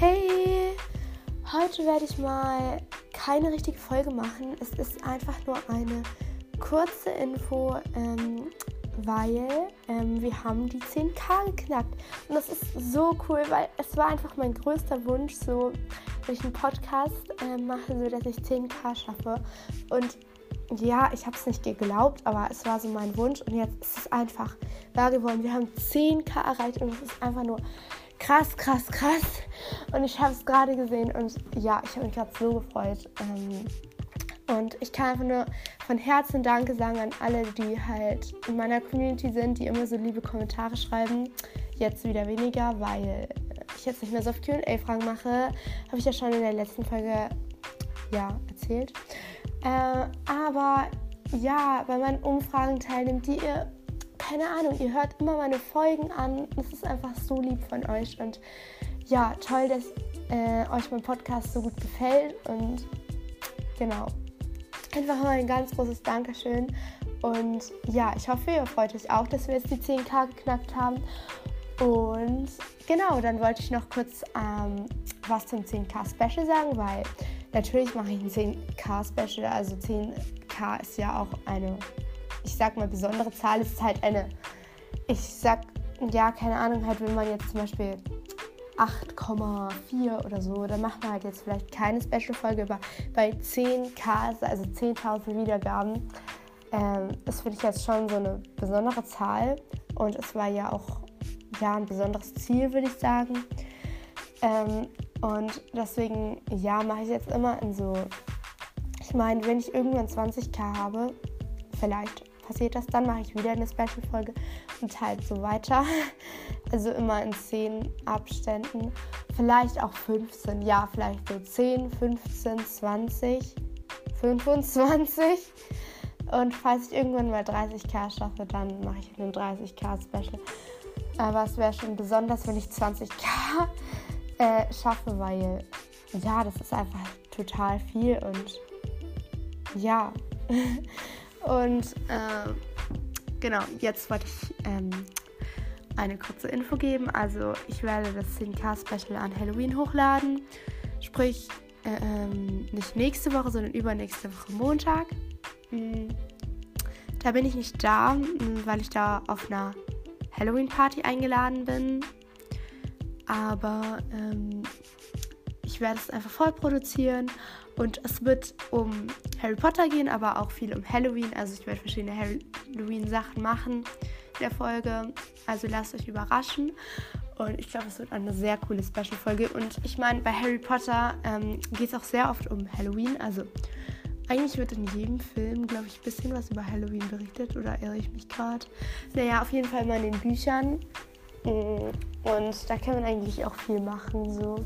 Hey, heute werde ich mal keine richtige Folge machen. Es ist einfach nur eine kurze Info, ähm, weil ähm, wir haben die 10k geknackt. Und das ist so cool, weil es war einfach mein größter Wunsch, so wenn ich einen Podcast äh, mache, so dass ich 10k schaffe. Und ja, ich habe es nicht geglaubt, aber es war so mein Wunsch und jetzt ist es einfach wahr geworden. Wir haben 10k erreicht und es ist einfach nur krass, krass, krass. Und ich habe es gerade gesehen und ja, ich habe mich gerade so gefreut. Ähm, und ich kann einfach nur von Herzen Danke sagen an alle, die halt in meiner Community sind, die immer so liebe Kommentare schreiben. Jetzt wieder weniger, weil ich jetzt nicht mehr so auf QA-Fragen mache. Habe ich ja schon in der letzten Folge ja, erzählt. Äh, aber ja, bei meinen Umfragen teilnimmt, die ihr keine Ahnung, ihr hört immer meine Folgen an. Es ist einfach so lieb von euch. Und ja, toll, dass äh, euch mein Podcast so gut gefällt. Und genau. Einfach mal ein ganz großes Dankeschön. Und ja, ich hoffe, ihr freut euch auch, dass wir jetzt die 10k geknackt haben. Und genau, dann wollte ich noch kurz ähm, was zum 10k Special sagen, weil natürlich mache ich ein 10k Special. Also 10k ist ja auch eine ich sag mal, besondere Zahl ist halt eine, ich sag, ja, keine Ahnung, halt, wenn man jetzt zum Beispiel 8,4 oder so, dann macht man halt jetzt vielleicht keine Special-Folge, aber bei 10k, also 10.000 Wiedergaben, ähm, das finde ich jetzt schon so eine besondere Zahl und es war ja auch ja, ein besonderes Ziel, würde ich sagen. Ähm, und deswegen, ja, mache ich jetzt immer in so, ich meine, wenn ich irgendwann 20k habe, vielleicht passiert das, dann mache ich wieder eine Special-Folge und halt so weiter. Also immer in 10 Abständen. Vielleicht auch 15, ja, vielleicht so 10, 15, 20, 25. Und falls ich irgendwann mal 30k schaffe, dann mache ich einen 30k Special. Aber es wäre schon besonders, wenn ich 20k äh, schaffe, weil ja, das ist einfach total viel und ja. Und äh, genau, jetzt wollte ich ähm, eine kurze Info geben. Also ich werde das 10K-Special an Halloween hochladen. Sprich, äh, ähm, nicht nächste Woche, sondern übernächste Woche Montag. Mhm. Da bin ich nicht da, weil ich da auf einer Halloween-Party eingeladen bin. Aber ähm, ich werde es einfach voll produzieren und es wird um Harry Potter gehen, aber auch viel um Halloween. Also ich werde verschiedene Halloween-Sachen machen in der Folge. Also lasst euch überraschen. Und ich glaube, es wird eine sehr coole Special-Folge. Und ich meine, bei Harry Potter ähm, geht es auch sehr oft um Halloween. Also eigentlich wird in jedem Film, glaube ich, ein bisschen was über Halloween berichtet. Oder irre ich mich gerade? Naja, auf jeden Fall mal in den Büchern. Mm, und da kann man eigentlich auch viel machen. So.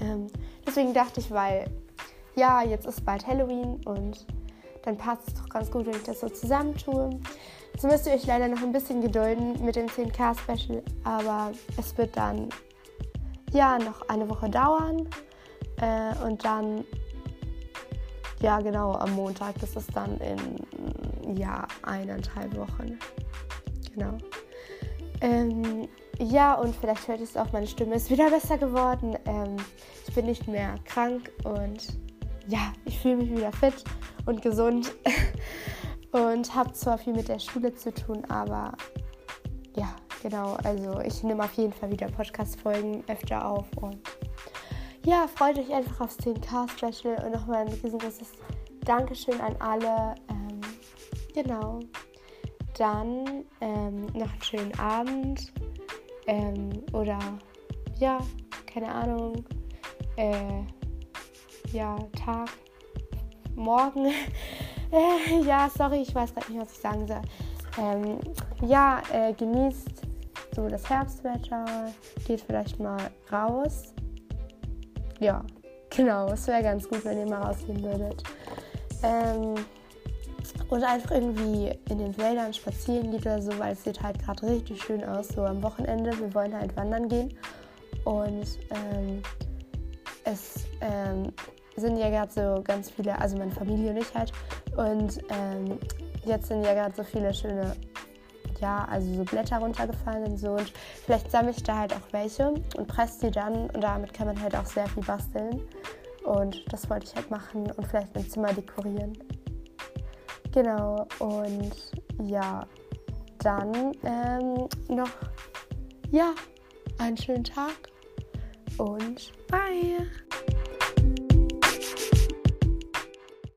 Ähm, deswegen dachte ich, weil ja, jetzt ist bald Halloween und dann passt es doch ganz gut, wenn ich das so zusammentue. Jetzt müsst ihr euch leider noch ein bisschen gedulden mit dem 10K-Special, aber es wird dann ja noch eine Woche dauern äh, und dann ja genau am Montag, das ist dann in ja eineinhalb Wochen. Genau. Ähm, ja, und vielleicht hört es auch, meine Stimme ist wieder besser geworden. Ähm, ich bin nicht mehr krank und ja, ich fühle mich wieder fit und gesund und habe zwar viel mit der Schule zu tun, aber ja, genau, also ich nehme auf jeden Fall wieder Podcast-Folgen öfter auf und ja, freut euch einfach aufs 10K-Special und nochmal ein riesengroßes Dankeschön an alle. Ähm, genau. Dann ähm, noch einen schönen Abend ähm, oder ja, keine Ahnung. Äh, ja, Tag, Morgen. ja, sorry, ich weiß gerade nicht, was ich sagen soll. Ähm, ja, äh, genießt so das Herbstwetter, geht vielleicht mal raus. Ja, genau, es wäre ganz gut, wenn ihr mal rausgehen würdet. Ähm, oder einfach irgendwie in den Wäldern spazieren geht oder so, weil es sieht halt gerade richtig schön aus. So am Wochenende, wir wollen halt wandern gehen. Und ähm, es ähm, sind ja gerade so ganz viele, also meine Familie und ich halt. Und ähm, jetzt sind ja gerade so viele schöne, ja, also so Blätter runtergefallen und so. Und vielleicht sammle ich da halt auch welche und presse die dann. Und damit kann man halt auch sehr viel basteln. Und das wollte ich halt machen und vielleicht mein Zimmer dekorieren. Genau, und ja, dann ähm, noch, ja, einen schönen Tag und bye.